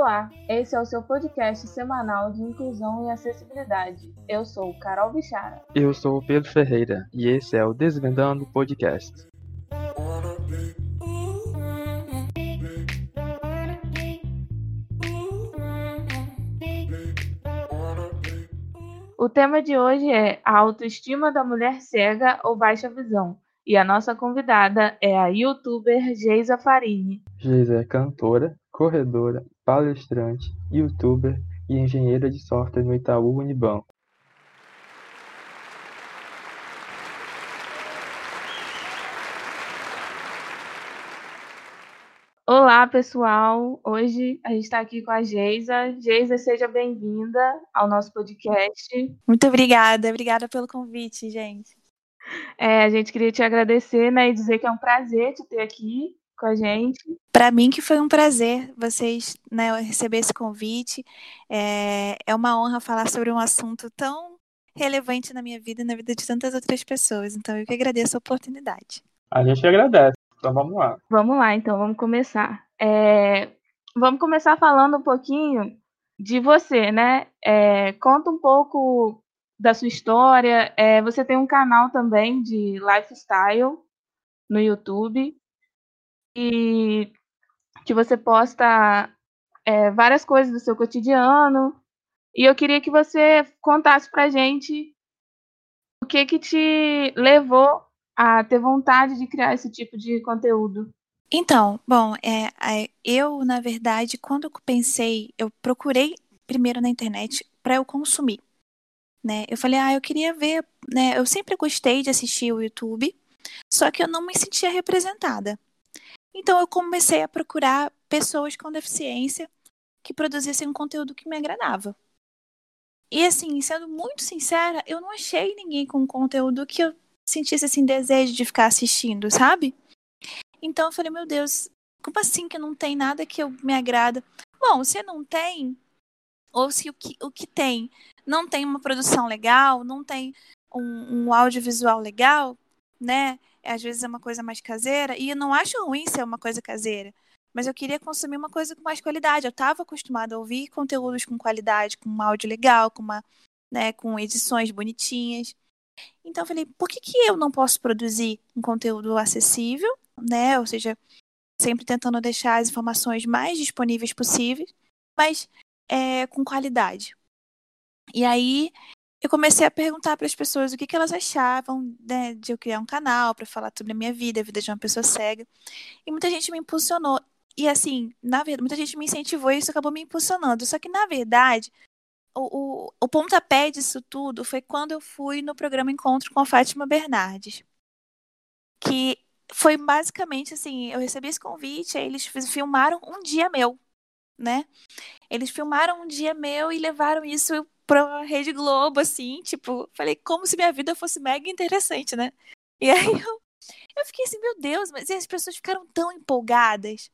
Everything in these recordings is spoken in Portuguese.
Olá, esse é o seu podcast semanal de inclusão e acessibilidade. Eu sou Carol Bichara. Eu sou o Pedro Ferreira e esse é o Desvendando Podcast. O tema de hoje é a autoestima da mulher cega ou baixa visão. E a nossa convidada é a youtuber Geisa Farini. Geisa é cantora, corredora, palestrante, youtuber e engenheira de software no Itaú Unibanco. Olá, pessoal! Hoje a gente está aqui com a Geisa. Geisa, seja bem-vinda ao nosso podcast. Muito obrigada, obrigada pelo convite, gente. É, a gente queria te agradecer né, e dizer que é um prazer te ter aqui com a gente. Para mim que foi um prazer vocês né, receber esse convite. É, é uma honra falar sobre um assunto tão relevante na minha vida e na vida de tantas outras pessoas. Então eu que agradeço a oportunidade. A gente agradece. Então vamos lá. Vamos lá, então vamos começar. É, vamos começar falando um pouquinho de você, né? É, conta um pouco da sua história. É, você tem um canal também de lifestyle no YouTube e que você posta é, várias coisas do seu cotidiano. E eu queria que você contasse pra gente o que que te levou a ter vontade de criar esse tipo de conteúdo? Então, bom, é, eu, na verdade, quando eu pensei, eu procurei primeiro na internet para eu consumir. Né? Eu falei, ah, eu queria ver, né? Eu sempre gostei de assistir o YouTube, só que eu não me sentia representada. Então eu comecei a procurar pessoas com deficiência que produzissem um conteúdo que me agradava. E assim, sendo muito sincera, eu não achei ninguém com conteúdo que eu sentisse assim desejo de ficar assistindo, sabe? Então eu falei, meu Deus, como assim que não tem nada que eu, me agrada? Bom, se não tem, ou se o que, o que tem não tem uma produção legal, não tem um, um audiovisual legal, né? Às vezes é uma coisa mais caseira, e eu não acho ruim ser uma coisa caseira, mas eu queria consumir uma coisa com mais qualidade. Eu estava acostumada a ouvir conteúdos com qualidade, com um áudio legal, com uma, né, com edições bonitinhas. Então eu falei, por que, que eu não posso produzir um conteúdo acessível, né? Ou seja, sempre tentando deixar as informações mais disponíveis possíveis, mas é, com qualidade. E aí eu comecei a perguntar para as pessoas o que, que elas achavam né, de eu criar um canal para falar sobre a minha vida, a vida de uma pessoa cega. E muita gente me impulsionou. E assim, na verdade, muita gente me incentivou e isso acabou me impulsionando. Só que, na verdade, o, o, o pontapé disso tudo foi quando eu fui no programa Encontro com a Fátima Bernardes. Que foi basicamente assim, eu recebi esse convite, aí eles filmaram um dia meu, né? Eles filmaram um dia meu e levaram isso pra Rede Globo, assim, tipo, falei, como se minha vida fosse mega interessante, né? E aí eu, eu fiquei assim, meu Deus, mas as pessoas ficaram tão empolgadas,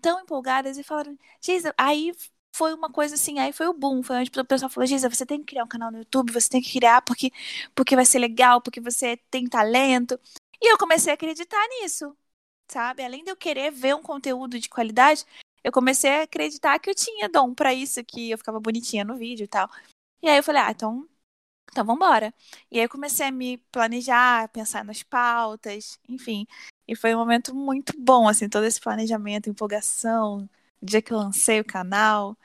tão empolgadas e falaram, Geisa, aí foi uma coisa assim, aí foi o boom, foi onde o pessoal falou, Giza, você tem que criar um canal no YouTube, você tem que criar porque, porque vai ser legal, porque você tem talento. E eu comecei a acreditar nisso, sabe? Além de eu querer ver um conteúdo de qualidade, eu comecei a acreditar que eu tinha dom para isso, que eu ficava bonitinha no vídeo e tal. E aí eu falei, ah, então, então vambora. E aí eu comecei a me planejar, pensar nas pautas, enfim. E foi um momento muito bom, assim, todo esse planejamento, empolgação, dia que eu lancei o canal.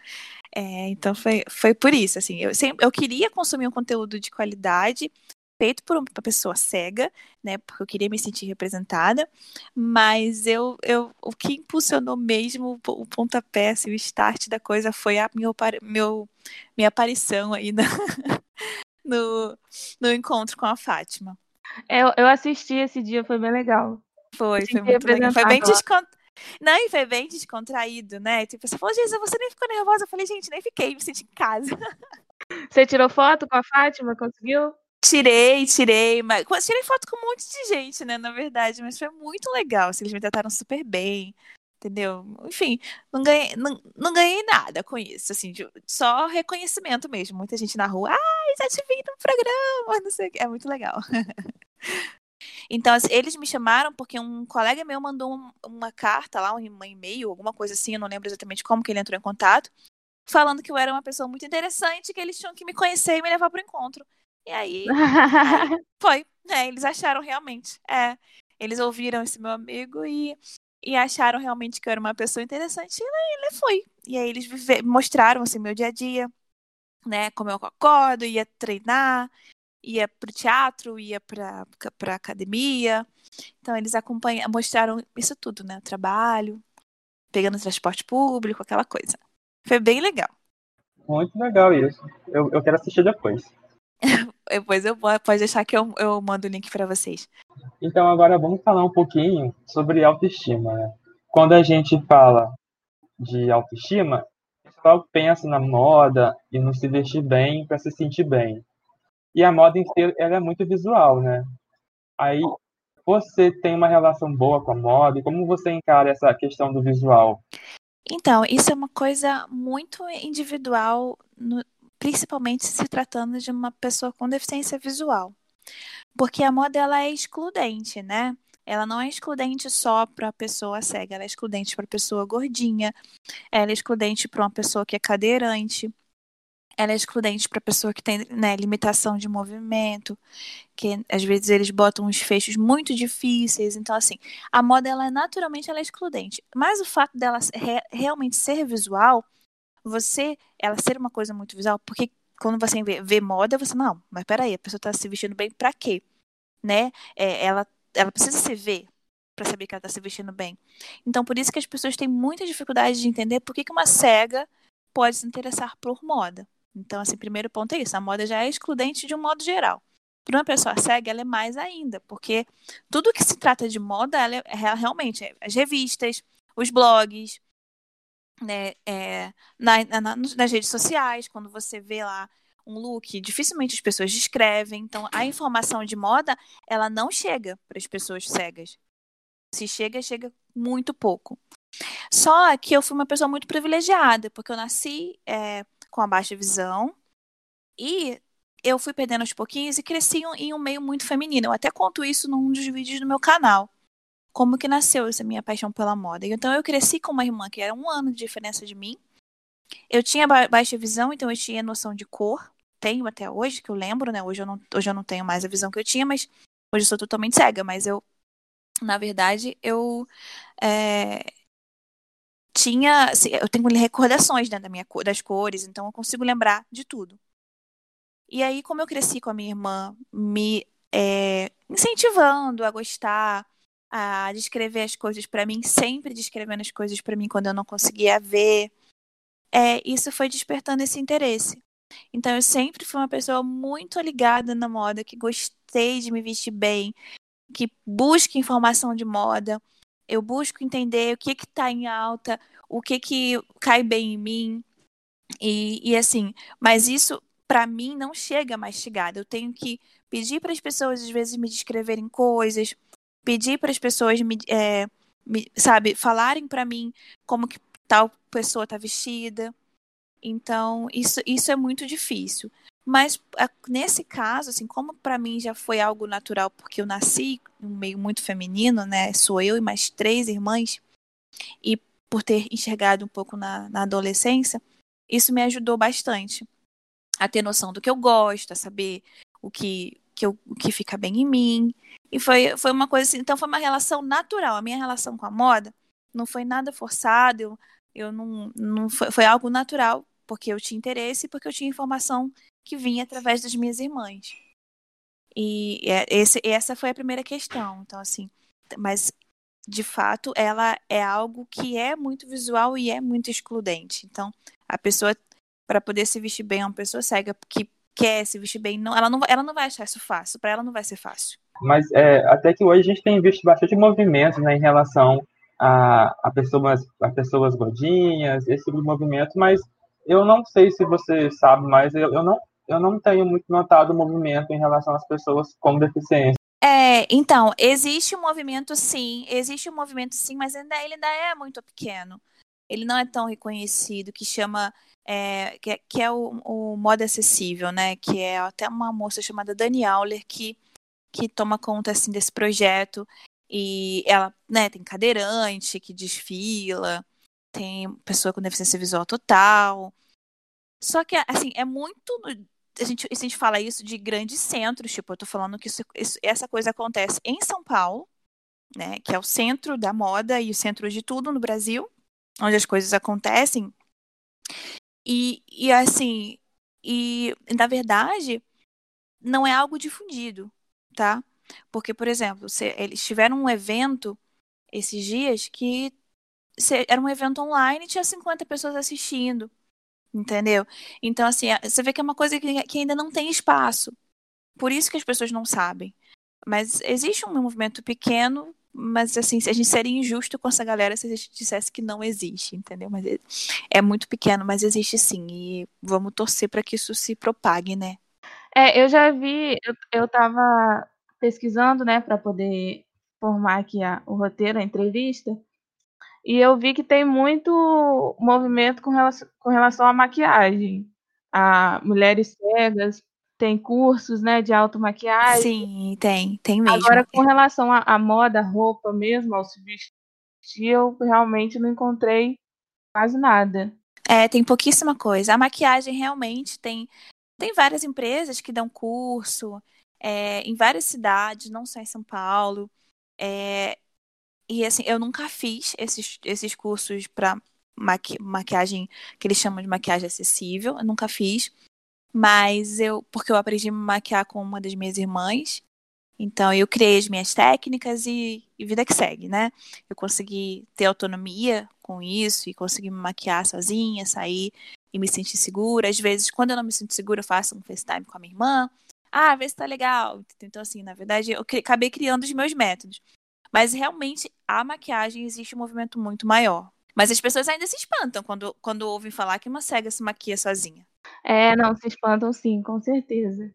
É, então foi, foi por isso, assim, eu, sempre, eu queria consumir um conteúdo de qualidade, feito por uma pessoa cega, né, porque eu queria me sentir representada, mas eu, eu o que impulsionou mesmo o pontapé, assim, o start da coisa foi a meu, meu, minha aparição aí na, no, no encontro com a Fátima. Eu, eu assisti esse dia, foi bem legal. Foi, foi muito legal. Foi bem, descont... Não, e foi bem descontraído, né? Tipo, você falou, Jesus, você nem ficou nervosa? Eu falei, gente, nem fiquei, me senti em casa. Você tirou foto com a Fátima? Conseguiu? Tirei, tirei, mas tirei foto com um monte de gente, né, na verdade, mas foi muito legal, assim, eles me trataram super bem, entendeu? Enfim, não ganhei, não, não ganhei nada com isso, assim, de, só reconhecimento mesmo, muita gente na rua, ai, já te vi no programa, não sei o que, é muito legal. Então, assim, eles me chamaram porque um colega meu mandou um, uma carta lá, um e-mail, alguma coisa assim, eu não lembro exatamente como que ele entrou em contato, falando que eu era uma pessoa muito interessante, que eles tinham que me conhecer e me levar para o encontro. E aí, aí foi. É, eles acharam realmente. É, eles ouviram esse meu amigo e, e acharam realmente que eu era uma pessoa interessante e ele foi. E aí eles vive, mostraram assim meu dia a dia, né, como eu acordo, ia treinar, ia pro teatro, ia pra, pra academia. Então eles acompanham, mostraram isso tudo, né, trabalho, pegando transporte público, aquela coisa. Foi bem legal. Muito legal isso. Eu, eu quero assistir depois. depois eu pode deixar que eu, eu mando o link para vocês. Então agora vamos falar um pouquinho sobre autoestima. Né? Quando a gente fala de autoestima, o pessoal pensa na moda e no se vestir bem para se sentir bem. E a moda em si ela é muito visual, né? Aí você tem uma relação boa com a moda e como você encara essa questão do visual? Então, isso é uma coisa muito individual, no, principalmente se tratando de uma pessoa com deficiência visual. Porque a moda ela é excludente, né? Ela não é excludente só para a pessoa cega, ela é excludente para a pessoa gordinha, ela é excludente para uma pessoa que é cadeirante, ela é excludente para pessoa que tem né, limitação de movimento, que às vezes eles botam uns fechos muito difíceis. Então, assim, a moda, ela é, naturalmente, ela é excludente. Mas o fato dela re realmente ser visual, você, ela ser uma coisa muito visual, porque quando você vê, vê moda, você, não, mas peraí, a pessoa está se vestindo bem para quê? Né? É, ela, ela precisa se ver para saber que ela está se vestindo bem. Então, por isso que as pessoas têm muita dificuldade de entender por que, que uma cega pode se interessar por moda. Então, assim, primeiro ponto é isso. A moda já é excludente de um modo geral. Para uma pessoa cega, ela é mais ainda, porque tudo que se trata de moda, ela é, é realmente é, as revistas, os blogs, né, é, na, na, nas redes sociais, quando você vê lá um look, dificilmente as pessoas descrevem. Então, a informação de moda, ela não chega para as pessoas cegas. Se chega, chega muito pouco. Só que eu fui uma pessoa muito privilegiada, porque eu nasci é, com a baixa visão. E eu fui perdendo aos pouquinhos e cresci em um meio muito feminino. Eu até conto isso num dos vídeos do meu canal. Como que nasceu essa minha paixão pela moda. Então eu cresci com uma irmã que era um ano de diferença de mim. Eu tinha baixa visão, então eu tinha noção de cor. Tenho até hoje, que eu lembro, né? Hoje eu não, hoje eu não tenho mais a visão que eu tinha, mas hoje eu sou totalmente cega. Mas eu, na verdade, eu é, tinha. Assim, eu tenho recordações né, da minha, das cores, então eu consigo lembrar de tudo. E aí, como eu cresci com a minha irmã me é, incentivando a gostar, a descrever as coisas para mim, sempre descrevendo as coisas para mim quando eu não conseguia ver, é, isso foi despertando esse interesse. Então, eu sempre fui uma pessoa muito ligada na moda, que gostei de me vestir bem, que busca informação de moda eu busco entender o que que tá em alta, o que que cai bem em mim. E, e assim, mas isso para mim não chega mastigado. Eu tenho que pedir para as pessoas às vezes me descreverem coisas, pedir para as pessoas me, é, me, sabe, falarem para mim como que tal pessoa tá vestida. Então, isso, isso é muito difícil. Mas nesse caso, assim, como para mim já foi algo natural, porque eu nasci em um meio muito feminino, né? Sou eu e mais três irmãs, e por ter enxergado um pouco na, na adolescência, isso me ajudou bastante a ter noção do que eu gosto, a saber o que, que, eu, que fica bem em mim. E foi, foi uma coisa assim, então foi uma relação natural. A minha relação com a moda não foi nada forçado, eu, eu não, não foi, foi algo natural, porque eu tinha interesse e porque eu tinha informação que vinha através das minhas irmãs. E é, esse, essa foi a primeira questão. Então, assim, mas de fato ela é algo que é muito visual e é muito excludente. Então, a pessoa, para poder se vestir bem, é uma pessoa cega que quer se vestir bem, não, ela, não, ela não vai achar isso fácil. Para ela não vai ser fácil. Mas é, até que hoje a gente tem visto bastante movimento né, em relação a, a, pessoas, a pessoas gordinhas, esse tipo de movimento, mas eu não sei se você sabe, mas eu, eu não eu não tenho muito notado o movimento em relação às pessoas com deficiência. É, então, existe um movimento sim, existe um movimento sim, mas ainda, ele ainda é muito pequeno. Ele não é tão reconhecido, que chama, é, que, é, que é o, o modo acessível, né? Que é até uma moça chamada Dani Auler que que toma conta assim desse projeto e ela, né, tem cadeirante que desfila, tem pessoa com deficiência visual total. Só que assim, é muito a gente, a gente fala isso de grandes centros, tipo, eu tô falando que isso, isso, essa coisa acontece em São Paulo, né, que é o centro da moda e o centro de tudo no Brasil, onde as coisas acontecem. E, e assim, e na verdade, não é algo difundido, tá? Porque, por exemplo, se, eles tiveram um evento esses dias que se, era um evento online e tinha 50 pessoas assistindo, entendeu? Então, assim, você vê que é uma coisa que, que ainda não tem espaço. Por isso que as pessoas não sabem. Mas existe um movimento pequeno mas assim, a gente seria injusto com essa galera se a gente dissesse que não existe, entendeu? Mas é, é muito pequeno, mas existe sim. E vamos torcer para que isso se propague, né? É, eu já vi, eu, eu tava pesquisando, né, para poder formar aqui a, o roteiro, a entrevista, e eu vi que tem muito movimento com relação, com relação à maquiagem. A mulheres cegas tem cursos, né, de automaquiagem. Sim, tem, tem mesmo. Agora, com relação à, moda, roupa mesmo, ao se vestir, eu realmente não encontrei quase nada. É, tem pouquíssima coisa. A maquiagem realmente tem, tem várias empresas que dão curso é, em várias cidades, não só em São Paulo. É, e assim, eu nunca fiz esses, esses cursos para maqui maquiagem que eles chamam de maquiagem acessível, eu nunca fiz. Mas eu, porque eu aprendi a me maquiar com uma das minhas irmãs, então eu criei as minhas técnicas e, e, vida que segue, né? Eu consegui ter autonomia com isso e consegui me maquiar sozinha, sair e me sentir segura. Às vezes, quando eu não me sinto segura, eu faço um FaceTime com a minha irmã. Ah, vê se tá legal. Então, assim, na verdade, eu acabei criando os meus métodos. Mas realmente, a maquiagem existe um movimento muito maior. Mas as pessoas ainda se espantam quando, quando ouvem falar que uma cega se maquia sozinha. É, não, se espantam sim, com certeza.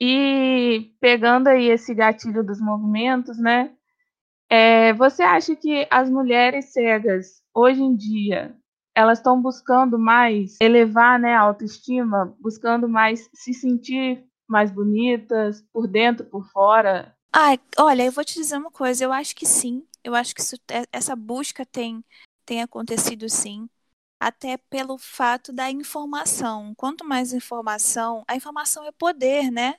E pegando aí esse gatilho dos movimentos, né? É, você acha que as mulheres cegas, hoje em dia, elas estão buscando mais elevar né, a autoestima, buscando mais se sentir mais bonitas, por dentro, por fora? Ai, olha, eu vou te dizer uma coisa, eu acho que sim. Eu acho que isso, é, essa busca tem, tem acontecido sim até pelo fato da informação. Quanto mais informação, a informação é poder, né?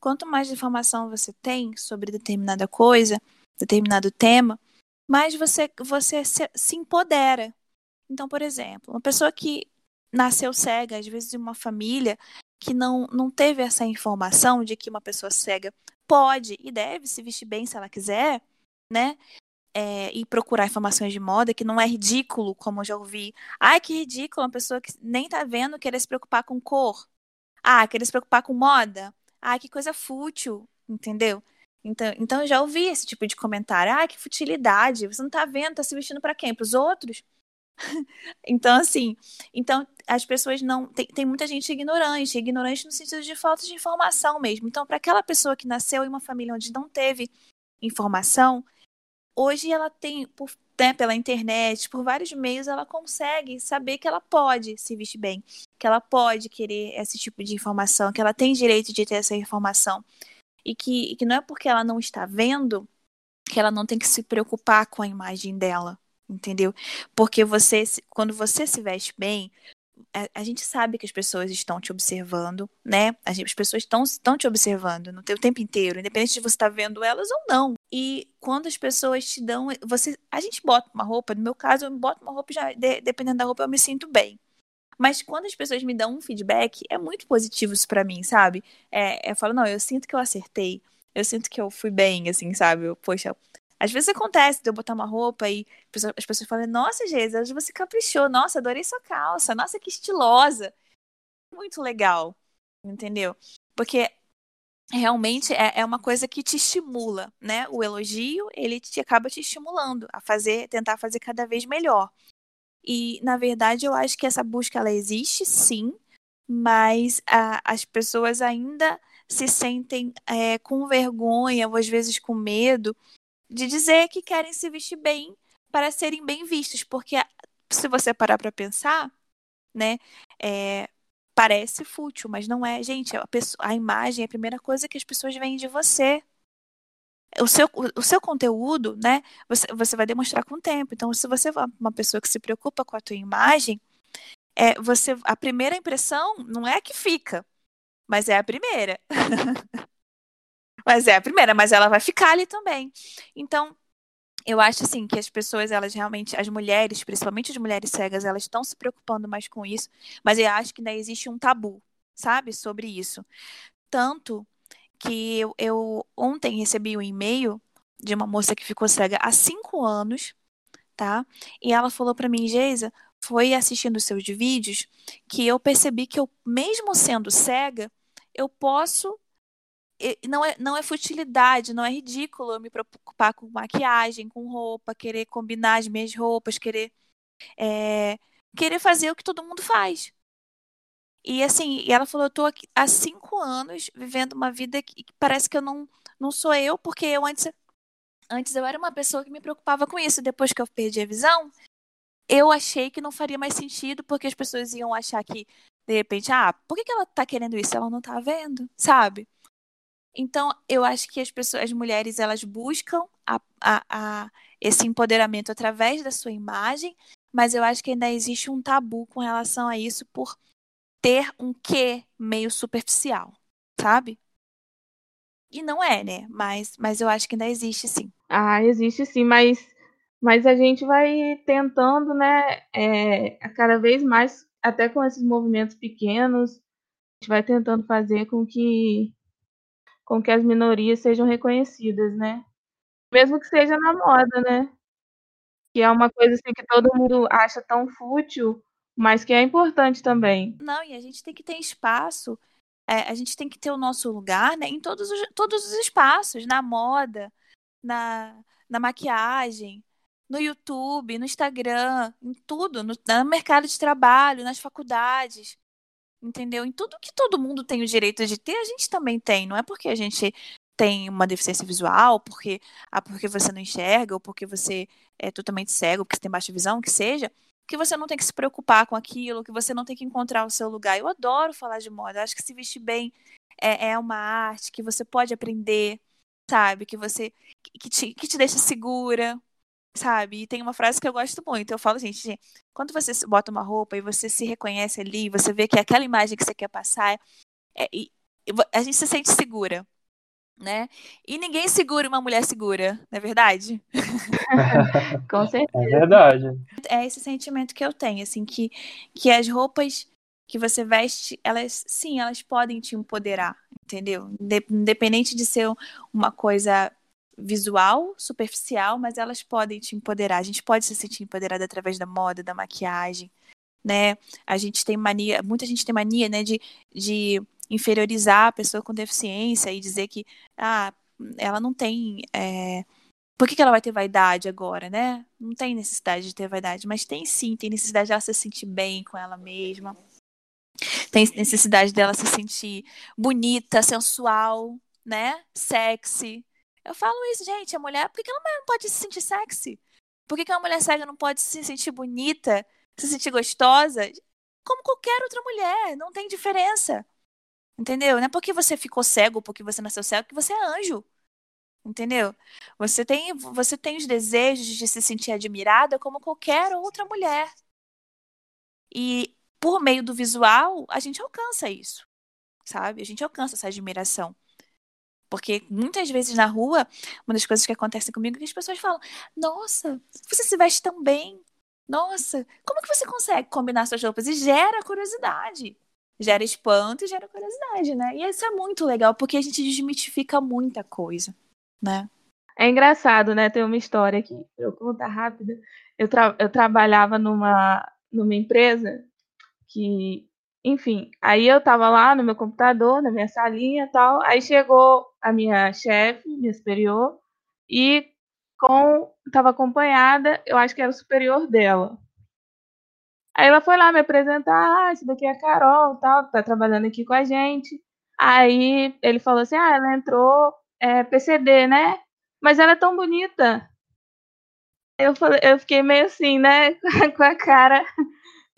Quanto mais informação você tem sobre determinada coisa, determinado tema, mais você, você se, se empodera. Então, por exemplo, uma pessoa que nasceu cega, às vezes de uma família que não, não teve essa informação de que uma pessoa cega pode e deve se vestir bem se ela quiser, né? É, e procurar informações de moda, que não é ridículo, como eu já ouvi. Ai, que ridículo, uma pessoa que nem tá vendo querer se preocupar com cor. Ah, querer se preocupar com moda. Ah, que coisa fútil, entendeu? Então, então eu já ouvi esse tipo de comentário. Ah, que futilidade. Você não tá vendo, tá se vestindo para quem? Para os outros? então, assim, então as pessoas não. Tem, tem muita gente ignorante, ignorante no sentido de falta de informação mesmo. Então, para aquela pessoa que nasceu em uma família onde não teve informação, hoje ela tem, por, né, pela internet, por vários meios, ela consegue saber que ela pode se vestir bem, que ela pode querer esse tipo de informação, que ela tem direito de ter essa informação. E que, e que não é porque ela não está vendo que ela não tem que se preocupar com a imagem dela, entendeu? Porque você, quando você se veste bem, a, gente sabe que as pessoas estão te observando, né? As, as pessoas estão, estão te observando no teu tempo inteiro, independente de você estar tá vendo elas ou não. E quando as pessoas te dão, você, a gente bota uma roupa, no meu caso, eu boto uma roupa já, de, dependendo da roupa, eu me sinto bem. Mas quando as pessoas me dão um feedback, é muito positivo isso para mim, sabe? É, eu falo, não, eu sinto que eu acertei, eu sinto que eu fui bem, assim, sabe? Eu, poxa, às vezes acontece de eu botar uma roupa e as pessoas falam, nossa, Geisa, você caprichou, nossa, adorei sua calça, nossa, que estilosa. Muito legal, entendeu? Porque realmente é, é uma coisa que te estimula, né? O elogio, ele te acaba te estimulando a fazer, tentar fazer cada vez melhor. E, na verdade, eu acho que essa busca, ela existe, sim, mas a, as pessoas ainda se sentem é, com vergonha ou às vezes com medo de dizer que querem se vestir bem para serem bem vistos, porque se você parar para pensar, né, é, parece fútil, mas não é, gente, a, pessoa, a imagem é a primeira coisa que as pessoas veem de você, o seu, o seu conteúdo, né, você, você vai demonstrar com o tempo. Então, se você é uma pessoa que se preocupa com a tua imagem, é, você, a primeira impressão não é a que fica, mas é a primeira. mas é a primeira, mas ela vai ficar ali também. Então, eu acho assim que as pessoas, elas realmente, as mulheres, principalmente as mulheres cegas, elas estão se preocupando mais com isso, mas eu acho que ainda existe um tabu, sabe, sobre isso. Tanto que eu, eu ontem recebi um e-mail de uma moça que ficou cega há cinco anos, tá? E ela falou para mim, Geisa, foi assistindo seus vídeos que eu percebi que eu, mesmo sendo cega, eu posso não é, não é futilidade, não é ridículo eu me preocupar com maquiagem, com roupa, querer combinar as minhas roupas, querer é, querer fazer o que todo mundo faz. E assim, ela falou, eu tô aqui há cinco anos vivendo uma vida que parece que eu não, não sou eu, porque eu antes, antes eu era uma pessoa que me preocupava com isso. Depois que eu perdi a visão, eu achei que não faria mais sentido, porque as pessoas iam achar que, de repente, ah, por que, que ela tá querendo isso? Ela não tá vendo, sabe? Então, eu acho que as pessoas, as mulheres, elas buscam a, a, a esse empoderamento através da sua imagem, mas eu acho que ainda existe um tabu com relação a isso por ter um quê meio superficial, sabe? E não é, né? Mas, mas eu acho que ainda existe sim. Ah, existe sim, mas, mas a gente vai tentando, né, é, cada vez mais, até com esses movimentos pequenos, a gente vai tentando fazer com que com que as minorias sejam reconhecidas, né? Mesmo que seja na moda, né? Que é uma coisa assim que todo mundo acha tão fútil, mas que é importante também. Não, e a gente tem que ter espaço, é, a gente tem que ter o nosso lugar né, em todos os, todos os espaços, na moda, na, na maquiagem, no YouTube, no Instagram, em tudo, no, no mercado de trabalho, nas faculdades entendeu? Em tudo que todo mundo tem o direito de ter, a gente também tem. Não é porque a gente tem uma deficiência visual, porque, ah, porque você não enxerga, ou porque você é totalmente cego, porque você tem baixa visão, que seja, que você não tem que se preocupar com aquilo, que você não tem que encontrar o seu lugar. Eu adoro falar de moda, acho que se vestir bem é, é uma arte, que você pode aprender, sabe? Que você que te, que te deixa segura, sabe? E tem uma frase que eu gosto muito. Eu falo, gente, quando você bota uma roupa e você se reconhece ali, você vê que é aquela imagem que você quer passar, é, e, a gente se sente segura, né? E ninguém segura uma mulher segura, não é verdade? Com certeza. É verdade. É esse sentimento que eu tenho, assim, que, que as roupas que você veste, elas, sim, elas podem te empoderar, entendeu? Independente de ser uma coisa visual, superficial, mas elas podem te empoderar. A gente pode se sentir empoderada através da moda, da maquiagem, né? A gente tem mania, muita gente tem mania, né, de, de inferiorizar a pessoa com deficiência e dizer que, ah, ela não tem. É... Por que, que ela vai ter vaidade agora, né? Não tem necessidade de ter vaidade, mas tem sim, tem necessidade de ela se sentir bem com ela mesma. Tem necessidade dela se sentir bonita, sensual, né? Sexy, eu falo isso, gente, a mulher, por que, mulher não pode se sentir sexy? Por que, que uma mulher cega não pode se sentir bonita, se sentir gostosa? Como qualquer outra mulher, não tem diferença. Entendeu? Não é porque você ficou cego, porque você nasceu cego, que você é anjo. Entendeu? Você tem, você tem os desejos de se sentir admirada como qualquer outra mulher. E por meio do visual, a gente alcança isso. Sabe? A gente alcança essa admiração. Porque muitas vezes na rua, uma das coisas que acontece comigo é que as pessoas falam: Nossa, você se veste tão bem. Nossa, como que você consegue combinar suas roupas? E gera curiosidade. Gera espanto e gera curiosidade, né? E isso é muito legal, porque a gente desmitifica muita coisa, né? É engraçado, né? Tem uma história aqui, eu contar rápida. Eu, tra eu trabalhava numa, numa empresa que enfim, aí eu tava lá no meu computador, na minha salinha e tal. Aí chegou a minha chefe, minha superior, e com tava acompanhada, eu acho que era o superior dela. Aí ela foi lá me apresentar, ah, esse daqui é a Carol, tal, tá trabalhando aqui com a gente. Aí ele falou assim: "Ah, ela entrou é, PCD, né? Mas ela é tão bonita". Eu falei, eu fiquei meio assim, né, com a cara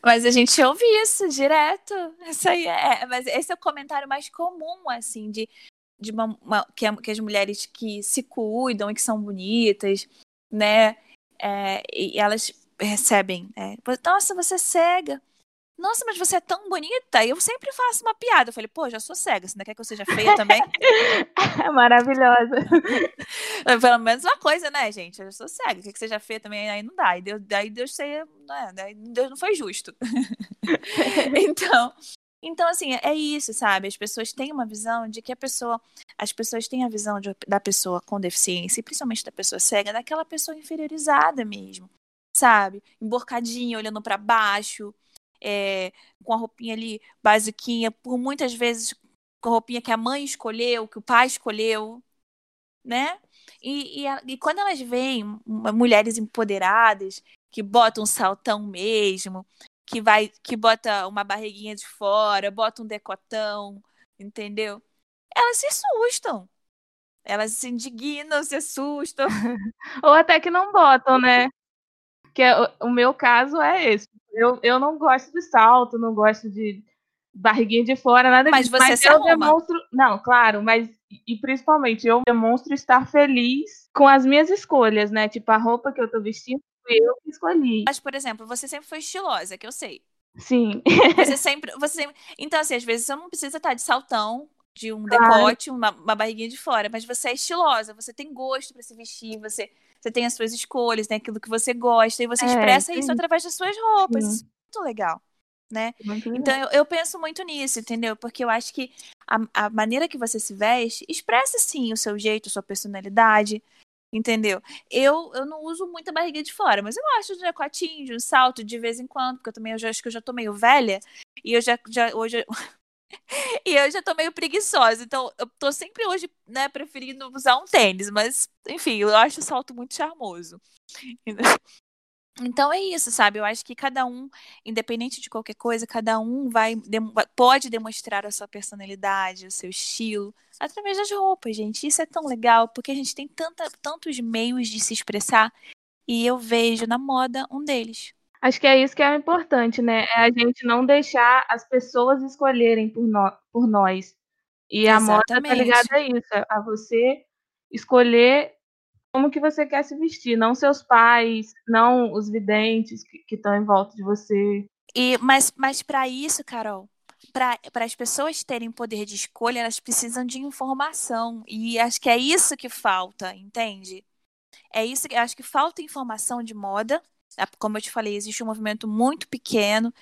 mas a gente ouve isso direto. Isso aí é. Mas esse é o comentário mais comum, assim, de, de uma, uma que, é, que, as mulheres que se cuidam e que são bonitas, né? É, e elas recebem, é, nossa, você é cega. Nossa, mas você é tão bonita. E eu sempre faço uma piada. Eu falei, pô, já sou cega. Você não quer que eu seja feia também? Maravilhosa. Pelo menos uma coisa, né, gente? Eu sou cega. Quer que seja feia também? Aí não dá. E Deus, daí Deus, sei, né? daí Deus não foi justo. então, então, assim, é isso, sabe? As pessoas têm uma visão de que a pessoa. As pessoas têm a visão de, da pessoa com deficiência, e principalmente da pessoa cega, daquela pessoa inferiorizada mesmo, sabe? Emborcadinha, olhando para baixo, é, com a roupinha ali basiquinha, por muitas vezes com a roupinha que a mãe escolheu, que o pai escolheu, né? E, e, e quando elas veem mulheres empoderadas, que botam um saltão mesmo, que vai que bota uma barriguinha de fora, bota um decotão, entendeu? Elas se assustam. Elas se indignam, se assustam. Ou até que não botam, né? Que é, o meu caso é esse. Eu, eu não gosto de salto, não gosto de barriguinha de fora, nada mas disso. Você mas eu arruma. demonstro. Não, claro, mas e principalmente eu demonstro estar feliz com as minhas escolhas, né? Tipo, a roupa que eu tô vestindo, eu que escolhi. Mas, por exemplo, você sempre foi estilosa, que eu sei. Sim. Você sempre, você sempre... Então, assim, às vezes você não precisa estar de saltão, de um claro. decote, uma, uma, barriguinha de fora, mas você é estilosa, você tem gosto para se vestir, você, você tem as suas escolhas, né? Aquilo que você gosta, e você é, expressa sim. isso através das suas roupas. Sim. Isso é muito legal. Né? Muito então eu, eu, penso muito nisso, entendeu? Porque eu acho que a, a maneira que você se veste expressa sim o seu jeito, a sua personalidade, Entendeu? Eu, eu não uso muita barriga de fora, mas eu gosto de decotinho, de um salto de vez em quando, porque eu também eu já, acho que eu já tô meio velha e eu já, já hoje e eu já tô meio preguiçosa, então eu tô sempre hoje, né, preferindo usar um tênis, mas enfim, eu acho o salto muito charmoso. Então é isso, sabe? Eu acho que cada um, independente de qualquer coisa, cada um vai pode demonstrar a sua personalidade, o seu estilo, através das roupas, gente. Isso é tão legal, porque a gente tem tanta, tantos meios de se expressar e eu vejo na moda um deles. Acho que é isso que é importante, né? É a gente não deixar as pessoas escolherem por, no, por nós. E a moda tá ligada a isso, a você escolher como que você quer se vestir, não seus pais, não os videntes que estão em volta de você. E mas mas para isso, Carol, para as pessoas terem poder de escolha, elas precisam de informação e acho que é isso que falta, entende? É isso que acho que falta informação de moda. Como eu te falei, existe um movimento muito pequeno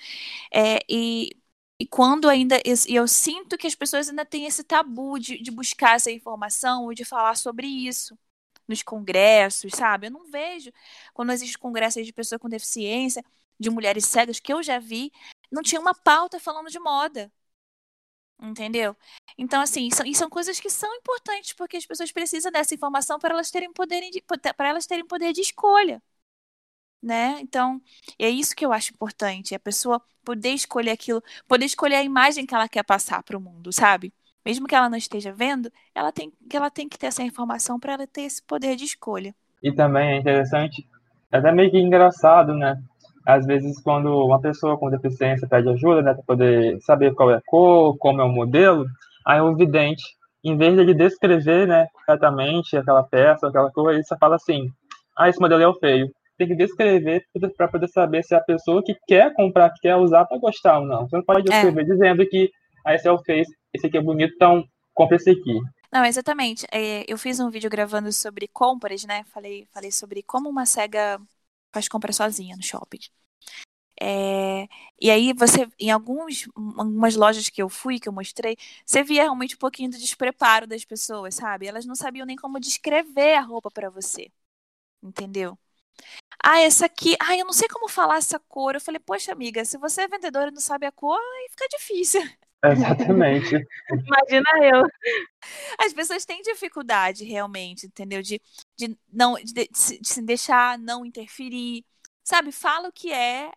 é, e e quando ainda. E eu sinto que as pessoas ainda têm esse tabu de, de buscar essa informação e de falar sobre isso nos congressos, sabe? Eu não vejo, quando existe congresso de pessoas com deficiência, de mulheres cegas, que eu já vi, não tinha uma pauta falando de moda. Entendeu? Então, assim, são, e são coisas que são importantes, porque as pessoas precisam dessa informação para elas terem poder de, para elas terem poder de escolha. Né? Então, é isso que eu acho importante, a pessoa poder escolher aquilo, poder escolher a imagem que ela quer passar para o mundo, sabe? mesmo que ela não esteja vendo, ela tem, ela tem que ter essa informação para ela ter esse poder de escolha. E também é interessante, é até meio que engraçado, né? Às vezes, quando uma pessoa com deficiência pede ajuda, né, para poder saber qual é a cor, como é o modelo, aí o vidente, em vez de ele descrever, né, corretamente aquela peça, aquela cor, ele só fala assim: ah, esse modelo é o feio. Tem que descrever para poder saber se a pessoa que quer comprar, que quer usar, vai gostar ou não. Você não pode é. descrever é. dizendo que é o feio, esse aqui é bonito, então compra esse aqui. Não, exatamente. É, eu fiz um vídeo gravando sobre compras, né? Falei, falei sobre como uma cega faz compra sozinha no shopping. É, e aí você, em alguns, algumas lojas que eu fui, que eu mostrei, você via realmente um pouquinho do despreparo das pessoas, sabe? Elas não sabiam nem como descrever a roupa para você, entendeu? Ah, essa aqui, ah, eu não sei como falar essa cor. Eu falei, poxa, amiga, se você é vendedora e não sabe a cor, aí fica difícil. Exatamente. Imagina eu. As pessoas têm dificuldade realmente, entendeu? De, de não de, de, se deixar não interferir. Sabe, fala o que é,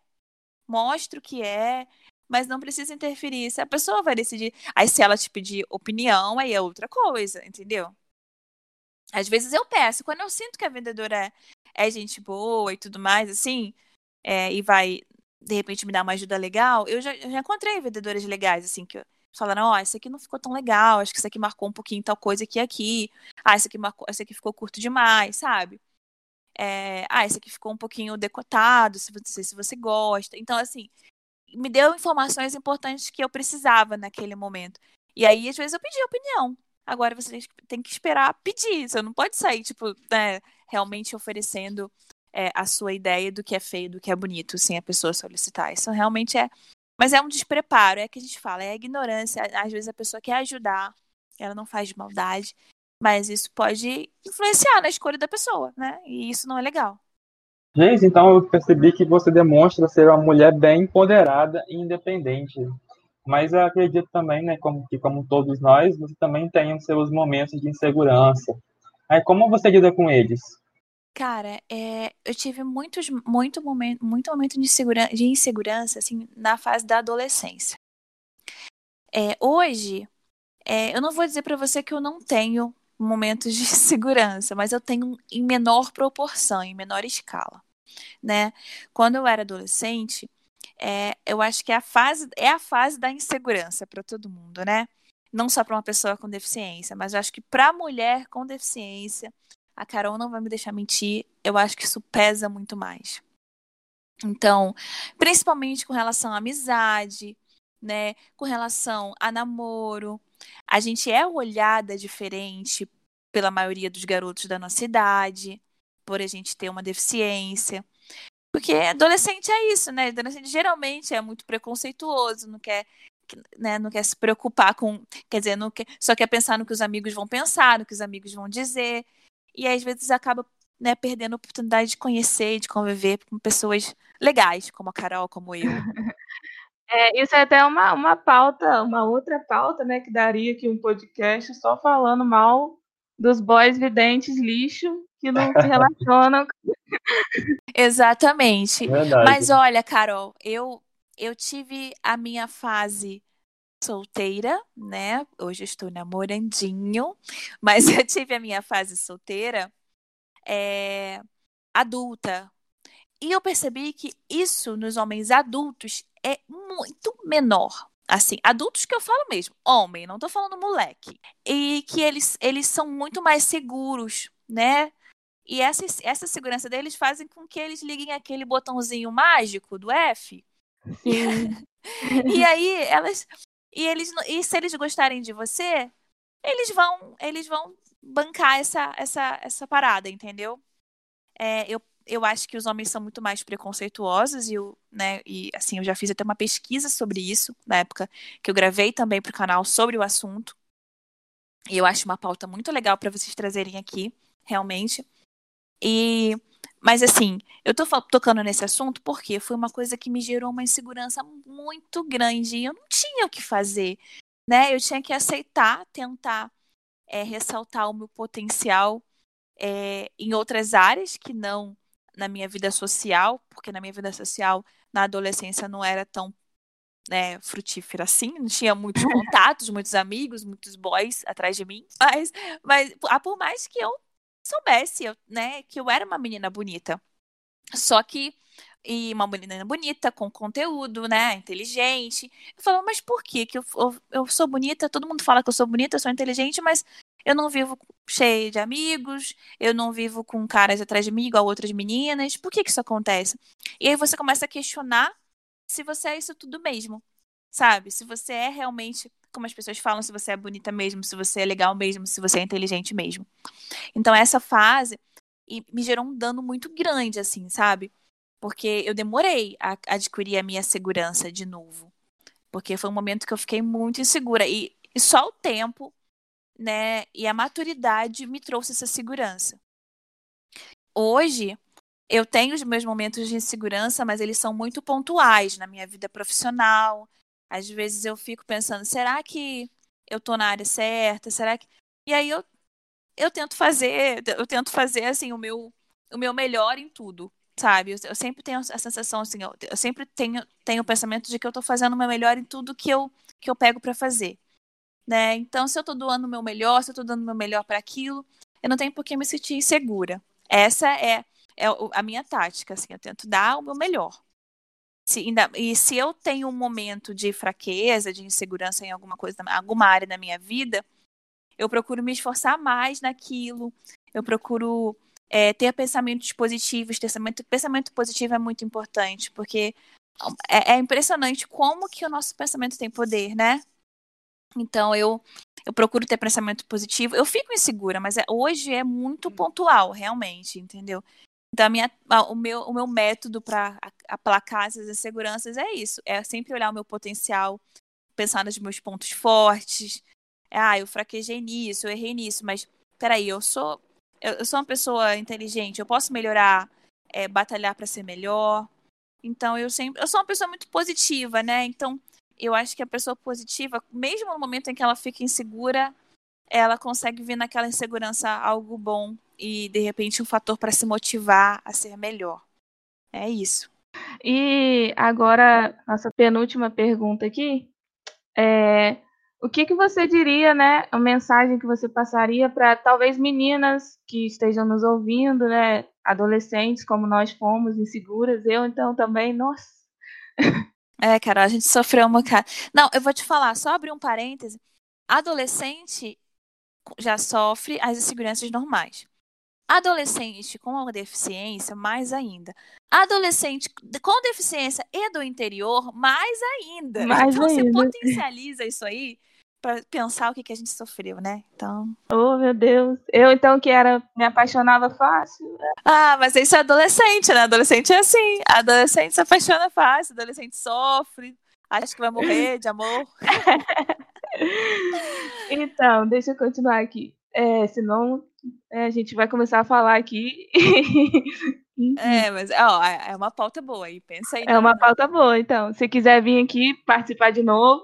mostra o que é, mas não precisa interferir. Se a pessoa vai decidir. Aí, se ela te pedir opinião, aí é outra coisa, entendeu? Às vezes eu peço, quando eu sinto que a vendedora é, gente boa e tudo mais, assim, é, e vai de repente me dar uma ajuda legal, eu já, eu já encontrei vendedores legais, assim, que falaram, ó, oh, esse aqui não ficou tão legal, acho que esse aqui marcou um pouquinho tal coisa aqui aqui. Ah, esse aqui marcou, esse aqui ficou curto demais, sabe? É, ah, esse aqui ficou um pouquinho decotado, se você, se você gosta. Então, assim, me deu informações importantes que eu precisava naquele momento. E aí, às vezes, eu pedi opinião. Agora você tem que esperar pedir. Você não pode sair, tipo, né, realmente oferecendo é, a sua ideia do que é feio, do que é bonito, sem a pessoa solicitar. Isso realmente é. Mas é um despreparo, é que a gente fala, é ignorância. Às vezes a pessoa quer ajudar, ela não faz maldade, mas isso pode influenciar na escolha da pessoa, né? E isso não é legal. Gente, então eu percebi que você demonstra ser uma mulher bem empoderada e independente. Mas eu acredito também, né, como, que como todos nós, você também tem os seus momentos de insegurança. Aí, como você lida com eles? Cara, é, eu tive muitos, muito momento, muito momento de, de insegurança, assim, na fase da adolescência. É, hoje, é, eu não vou dizer para você que eu não tenho momentos de segurança, mas eu tenho em menor proporção, em menor escala, né? Quando eu era adolescente, é, eu acho que é a fase é a fase da insegurança para todo mundo, né? Não só para uma pessoa com deficiência, mas eu acho que para mulher com deficiência, a Carol não vai me deixar mentir, eu acho que isso pesa muito mais. Então, principalmente com relação à amizade, né, com relação a namoro, a gente é olhada diferente pela maioria dos garotos da nossa idade, por a gente ter uma deficiência. Porque adolescente é isso, né? Adolescente geralmente é muito preconceituoso, não quer, né, não quer se preocupar com. Quer dizer, não quer, só quer pensar no que os amigos vão pensar, no que os amigos vão dizer. E às vezes acaba né, perdendo a oportunidade de conhecer, de conviver com pessoas legais, como a Carol, como eu. É, isso é até uma, uma pauta, uma outra pauta, né, que daria aqui um podcast só falando mal dos boys videntes lixo que não se relacionam. Exatamente. Verdade. Mas olha, Carol, eu eu tive a minha fase solteira, né? Hoje estou namorandinho, mas eu tive a minha fase solteira é, adulta. E eu percebi que isso nos homens adultos é muito menor. Assim, adultos que eu falo mesmo, homem, não tô falando moleque. E que eles, eles são muito mais seguros, né? E essa, essa segurança deles fazem com que eles liguem aquele botãozinho mágico do F. E aí elas e eles e se eles gostarem de você, eles vão eles vão bancar essa essa essa parada, entendeu? É, eu eu acho que os homens são muito mais preconceituosos e, eu, né, e assim, eu já fiz até uma pesquisa sobre isso na época que eu gravei também para o canal sobre o assunto. E eu acho uma pauta muito legal para vocês trazerem aqui, realmente. E mas assim, eu tô tocando nesse assunto porque foi uma coisa que me gerou uma insegurança muito grande e eu não tinha o que fazer, né? Eu tinha que aceitar, tentar é, ressaltar o meu potencial é, em outras áreas que não na minha vida social, porque na minha vida social, na adolescência, não era tão né, frutífera assim, não tinha muitos contatos, muitos amigos, muitos boys atrás de mim, mas, mas ah, por mais que eu soubesse, eu, né, que eu era uma menina bonita, só que e uma menina bonita, com conteúdo, né, inteligente. Eu falo, mas por que que eu, eu, eu, sou bonita? Todo mundo fala que eu sou bonita, eu sou inteligente, mas eu não vivo cheia de amigos, eu não vivo com caras atrás de mim igual outras meninas. Por que, que isso acontece? E aí você começa a questionar se você é isso tudo mesmo, sabe? Se você é realmente, como as pessoas falam, se você é bonita mesmo, se você é legal mesmo, se você é inteligente mesmo. Então essa fase me gerou um dano muito grande, assim, sabe? Porque eu demorei a adquirir a minha segurança de novo. Porque foi um momento que eu fiquei muito insegura. E, e só o tempo né? E a maturidade me trouxe essa segurança. Hoje, eu tenho os meus momentos de insegurança, mas eles são muito pontuais na minha vida profissional. Às vezes eu fico pensando, será que eu tô na área certa? Será que E aí eu eu tento fazer, eu tento fazer assim o meu o meu melhor em tudo, sabe? Eu, eu sempre tenho a sensação assim, eu, eu, sempre tenho tenho o pensamento de que eu tô fazendo o meu melhor em tudo que eu que eu pego para fazer né? Então, se eu estou doando o meu melhor, se eu estou dando o meu melhor para aquilo, eu não tenho por que me sentir insegura. Essa é, é a minha tática, assim, eu tento dar o meu melhor. Se, ainda, e se eu tenho um momento de fraqueza, de insegurança em alguma coisa, alguma área da minha vida, eu procuro me esforçar mais naquilo, eu procuro é, ter pensamentos positivos, pensamento, pensamento positivo é muito importante, porque é, é, impressionante como que o nosso pensamento tem poder, né? Então eu eu procuro ter pensamento positivo. Eu fico insegura, mas é, hoje é muito pontual, realmente, entendeu? Então, minha, o, meu, o meu método para aplacar essas inseguranças é isso: é sempre olhar o meu potencial, pensar nos meus pontos fortes. É, ah, eu fraquejei nisso, eu errei nisso, mas peraí, eu sou, eu, eu sou uma pessoa inteligente, eu posso melhorar, é, batalhar para ser melhor. Então, eu sempre. Eu sou uma pessoa muito positiva, né? Então, eu acho que a pessoa positiva, mesmo no momento em que ela fica insegura, ela consegue ver naquela insegurança algo bom e de repente um fator para se motivar a ser melhor. É isso. E agora, nossa penúltima pergunta aqui é o que, que você diria, né? A mensagem que você passaria para talvez meninas que estejam nos ouvindo, né? Adolescentes, como nós fomos, inseguras, eu então também, nossa. É, cara, a gente sofreu uma cara. Não, eu vou te falar, só abrir um parêntese. Adolescente já sofre as inseguranças normais. Adolescente com uma deficiência, mais ainda. Adolescente com deficiência e do interior, mais ainda. Mais então ainda. você potencializa isso aí para pensar o que, que a gente sofreu, né? Então. Oh, meu Deus. Eu, então, que era me apaixonava fácil. Ah, mas isso é adolescente, né? Adolescente é assim. Adolescente se apaixona fácil, adolescente sofre, acha que vai morrer de amor. então, deixa eu continuar aqui. É, senão é, a gente vai começar a falar aqui. é, mas ó, é, é uma pauta boa aí, pensa aí. É uma pauta boa, então. Se quiser vir aqui participar de novo.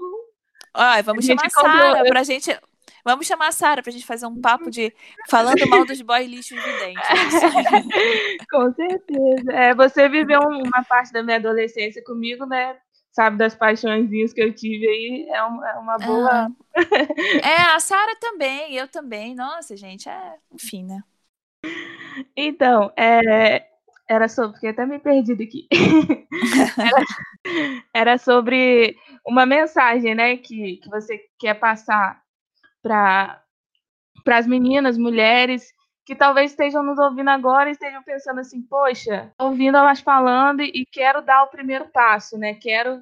Ó, vamos chamar a Sara pra gente. Vamos chamar a Sara pra gente fazer um papo de falando mal dos boys lixos videntes. Com certeza. É, você viveu uma parte da minha adolescência comigo, né? Sabe, das paixõezinhas que eu tive aí, é uma, é uma boa. Ah. é, a Sara também, eu também. Nossa, gente, é, enfim, né? Então, é, era sobre, porque até me perdi aqui. era, era, sobre uma mensagem, né, que, que você quer passar para as meninas, mulheres que talvez estejam nos ouvindo agora e estejam pensando assim, poxa, ouvindo elas falando e quero dar o primeiro passo, né? Quero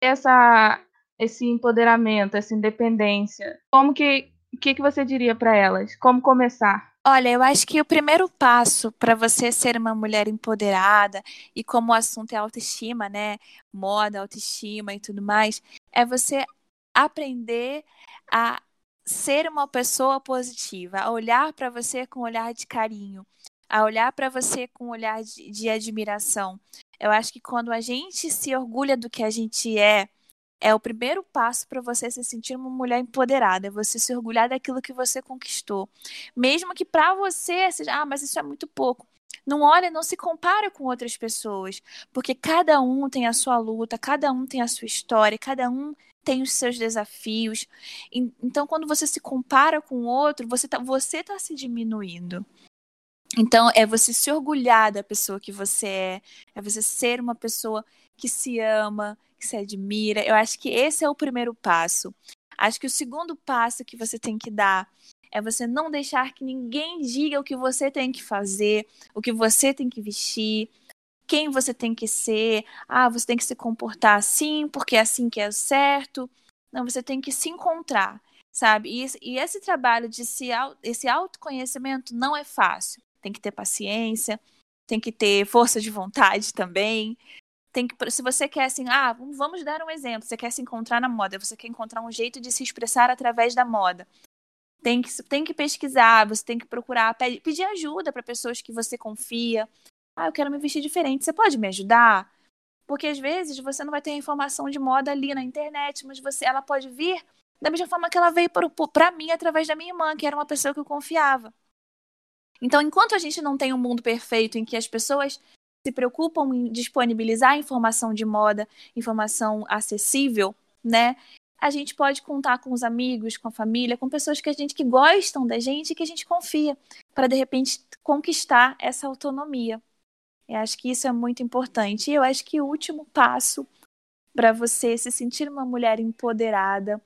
essa esse empoderamento, essa independência. Como que o que, que você diria para elas? Como começar? Olha, eu acho que o primeiro passo para você ser uma mulher empoderada, e como o assunto é autoestima, né? Moda, autoestima e tudo mais, é você aprender a ser uma pessoa positiva, a olhar para você com um olhar de carinho, a olhar para você com um olhar de, de admiração. Eu acho que quando a gente se orgulha do que a gente é, é o primeiro passo para você se sentir uma mulher empoderada, você se orgulhar daquilo que você conquistou. Mesmo que para você seja, ah, mas isso é muito pouco. Não olha, não se compara com outras pessoas, porque cada um tem a sua luta, cada um tem a sua história, cada um tem os seus desafios. Então, quando você se compara com o outro, você está você tá se diminuindo. Então, é você se orgulhar da pessoa que você é, é você ser uma pessoa que se ama, que se admira. Eu acho que esse é o primeiro passo. Acho que o segundo passo que você tem que dar é você não deixar que ninguém diga o que você tem que fazer, o que você tem que vestir, quem você tem que ser. Ah, você tem que se comportar assim, porque é assim que é certo. Não, você tem que se encontrar, sabe? E, e esse trabalho de se, esse autoconhecimento não é fácil. Tem que ter paciência, tem que ter força de vontade também. Tem que, se você quer assim, ah, vamos dar um exemplo. Você quer se encontrar na moda, você quer encontrar um jeito de se expressar através da moda. Tem que, tem que pesquisar, você tem que procurar, pedir ajuda para pessoas que você confia, ah, eu quero me vestir diferente. Você pode me ajudar? Porque às vezes você não vai ter informação de moda ali na internet, mas você, ela pode vir da mesma forma que ela veio para mim através da minha irmã, que era uma pessoa que eu confiava. Então, enquanto a gente não tem um mundo perfeito em que as pessoas se preocupam em disponibilizar informação de moda, informação acessível, né? A gente pode contar com os amigos, com a família, com pessoas que a gente que gostam da gente e que a gente confia, para de repente conquistar essa autonomia. Eu acho que isso é muito importante. E eu acho que o último passo para você se sentir uma mulher empoderada,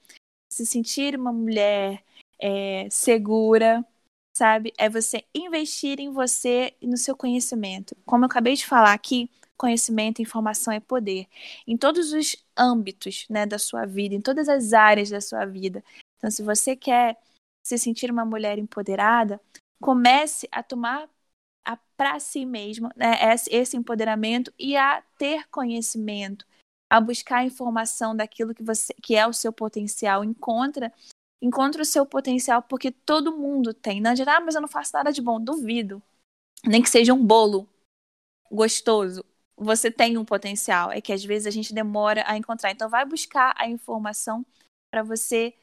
se sentir uma mulher é, segura, sabe? É você investir em você e no seu conhecimento. Como eu acabei de falar aqui, conhecimento informação é poder. Em todos os âmbitos né, da sua vida, em todas as áreas da sua vida. Então, se você quer se sentir uma mulher empoderada, comece a tomar para si mesma né, esse empoderamento e a ter conhecimento, a buscar informação daquilo que você que é o seu potencial, encontra encontra o seu potencial porque todo mundo tem. Não adianta, ah, mas eu não faço nada de bom, duvido. Nem que seja um bolo gostoso, você tem um potencial. É que às vezes a gente demora a encontrar. Então vai buscar a informação para você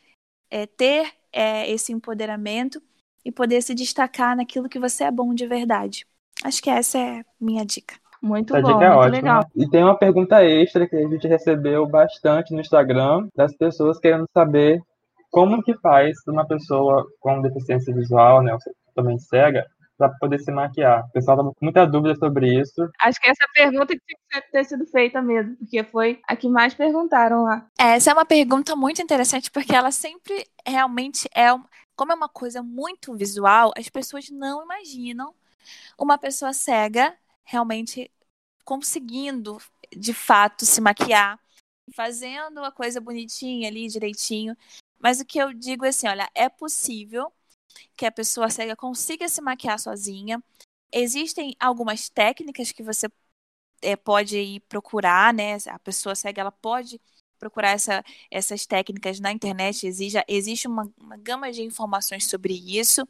é, ter é, esse empoderamento e poder se destacar naquilo que você é bom de verdade. Acho que essa é minha dica. Muito Essa bom, dica é muito ótima. legal. E tem uma pergunta extra que a gente recebeu bastante no Instagram das pessoas querendo saber como que faz uma pessoa com deficiência visual, né, ou totalmente cega, para poder se maquiar. O pessoal tá com muita dúvida sobre isso. Acho que essa pergunta que tinha que ter sido feita mesmo, porque foi a que mais perguntaram lá. Essa é uma pergunta muito interessante, porque ela sempre realmente é, como é uma coisa muito visual, as pessoas não imaginam uma pessoa cega realmente conseguindo, de fato, se maquiar, fazendo a coisa bonitinha ali, direitinho. Mas o que eu digo é assim, olha, é possível que a pessoa cega consiga se maquiar sozinha. Existem algumas técnicas que você é, pode ir procurar, né? A pessoa cega ela pode procurar essa, essas técnicas na internet. Existe uma, uma gama de informações sobre isso,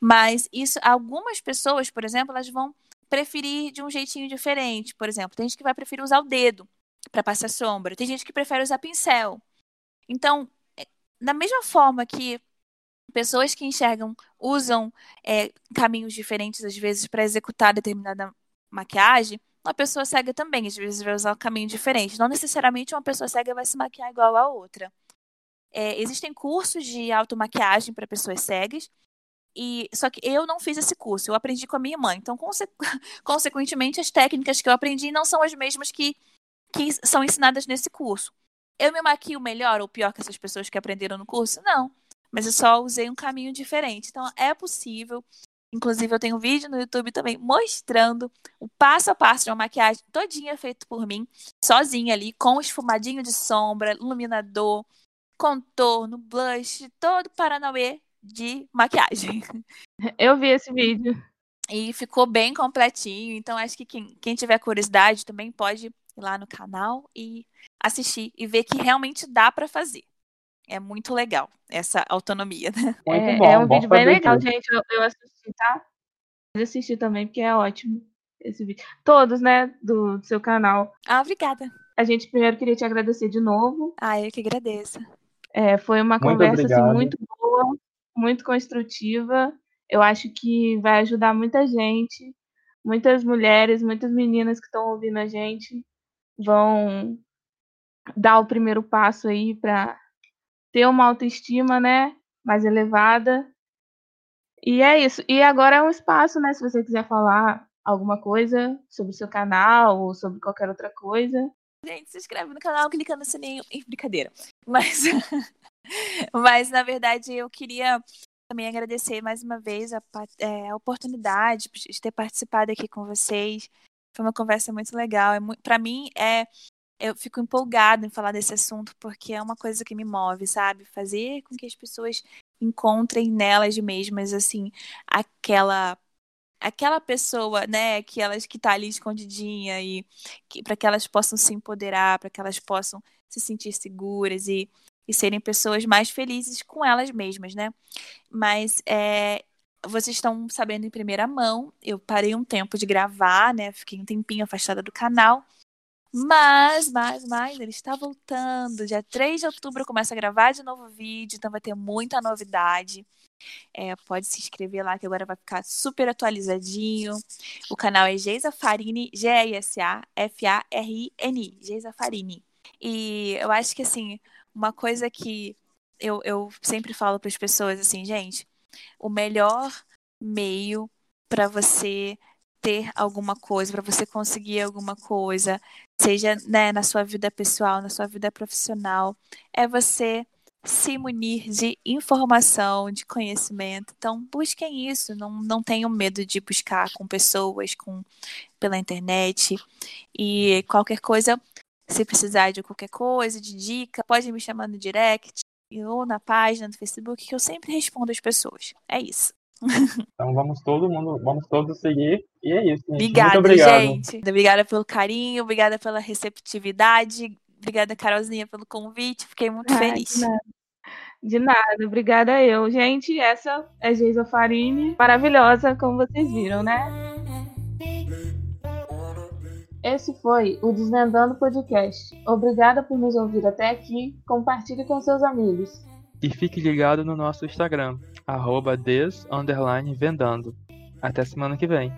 mas isso algumas pessoas, por exemplo, elas vão preferir de um jeitinho diferente. Por exemplo, tem gente que vai preferir usar o dedo para passar sombra, tem gente que prefere usar pincel. Então, é, da mesma forma que pessoas que enxergam usam é, caminhos diferentes, às vezes, para executar determinada maquiagem, uma pessoa cega também, às vezes, vai usar um caminho diferente. Não necessariamente uma pessoa cega vai se maquiar igual a outra. É, existem cursos de automaquiagem para pessoas cegas, e só que eu não fiz esse curso, eu aprendi com a minha mãe. Então, conse consequentemente, as técnicas que eu aprendi não são as mesmas que, que são ensinadas nesse curso. Eu me maquio melhor ou pior que essas pessoas que aprenderam no curso? Não mas eu só usei um caminho diferente. Então é possível. Inclusive, eu tenho um vídeo no YouTube também mostrando o passo a passo de uma maquiagem todinha feito por mim, sozinha ali, com esfumadinho de sombra, iluminador, contorno, blush, todo Paranauê de maquiagem. Eu vi esse vídeo. E ficou bem completinho. Então, acho que quem, quem tiver curiosidade também pode ir lá no canal e assistir e ver que realmente dá para fazer é muito legal essa autonomia, né? Muito é, bom, é um vídeo bem legal, tudo. gente. Eu, eu assisti, tá? Eu assisti também, porque é ótimo esse vídeo. Todos, né, do, do seu canal. Ah, obrigada. A gente primeiro queria te agradecer de novo. Ah, eu que agradeço. É, foi uma muito conversa assim, muito boa, muito construtiva. Eu acho que vai ajudar muita gente, muitas mulheres, muitas meninas que estão ouvindo a gente vão dar o primeiro passo aí para ter uma autoestima, né, mais elevada. E é isso. E agora é um espaço, né, se você quiser falar alguma coisa sobre o seu canal ou sobre qualquer outra coisa. Gente, se inscreve no canal clicando no sininho. Brincadeira. Mas, mas na verdade, eu queria também agradecer mais uma vez a, é, a oportunidade de ter participado aqui com vocês. Foi uma conversa muito legal. É Para mim, é eu fico empolgada em falar desse assunto porque é uma coisa que me move, sabe? Fazer com que as pessoas encontrem nelas mesmas assim aquela aquela pessoa, né, que elas que tá ali escondidinha e para que elas possam se empoderar, para que elas possam se sentir seguras e, e serem pessoas mais felizes com elas mesmas, né? Mas é, vocês estão sabendo em primeira mão, eu parei um tempo de gravar, né? Fiquei um tempinho afastada do canal. Mas, mas, mas, ele está voltando. Dia 3 de outubro começa a gravar de novo vídeo, então vai ter muita novidade. É, pode se inscrever lá que agora vai ficar super atualizadinho. O canal é Geisa Farini, G-E-S-A-F-A-R-I-N-I, Geisa Farini. E eu acho que, assim, uma coisa que eu, eu sempre falo para as pessoas, assim, gente, o melhor meio para você ter alguma coisa, para você conseguir alguma coisa, seja né, na sua vida pessoal, na sua vida profissional, é você se munir de informação, de conhecimento. Então, busquem isso, não, não tenham medo de buscar com pessoas, com pela internet. E qualquer coisa, se precisar de qualquer coisa, de dica, pode me chamar no direct ou na página do Facebook, que eu sempre respondo as pessoas. É isso. Então vamos todo mundo, vamos todos seguir. E é isso. Gente. Obrigada, Muito obrigado. gente. Obrigada pelo carinho, obrigada pela receptividade. Obrigada, Carolzinha, pelo convite. Fiquei muito Ai, feliz. de nada. De nada, obrigada eu. Gente, essa é Geisa Farini, maravilhosa, como vocês viram, né? Esse foi o Desvendando Podcast. Obrigada por nos ouvir até aqui. Compartilhe com seus amigos. E fique ligado no nosso Instagram, arroba des, vendando. Até semana que vem.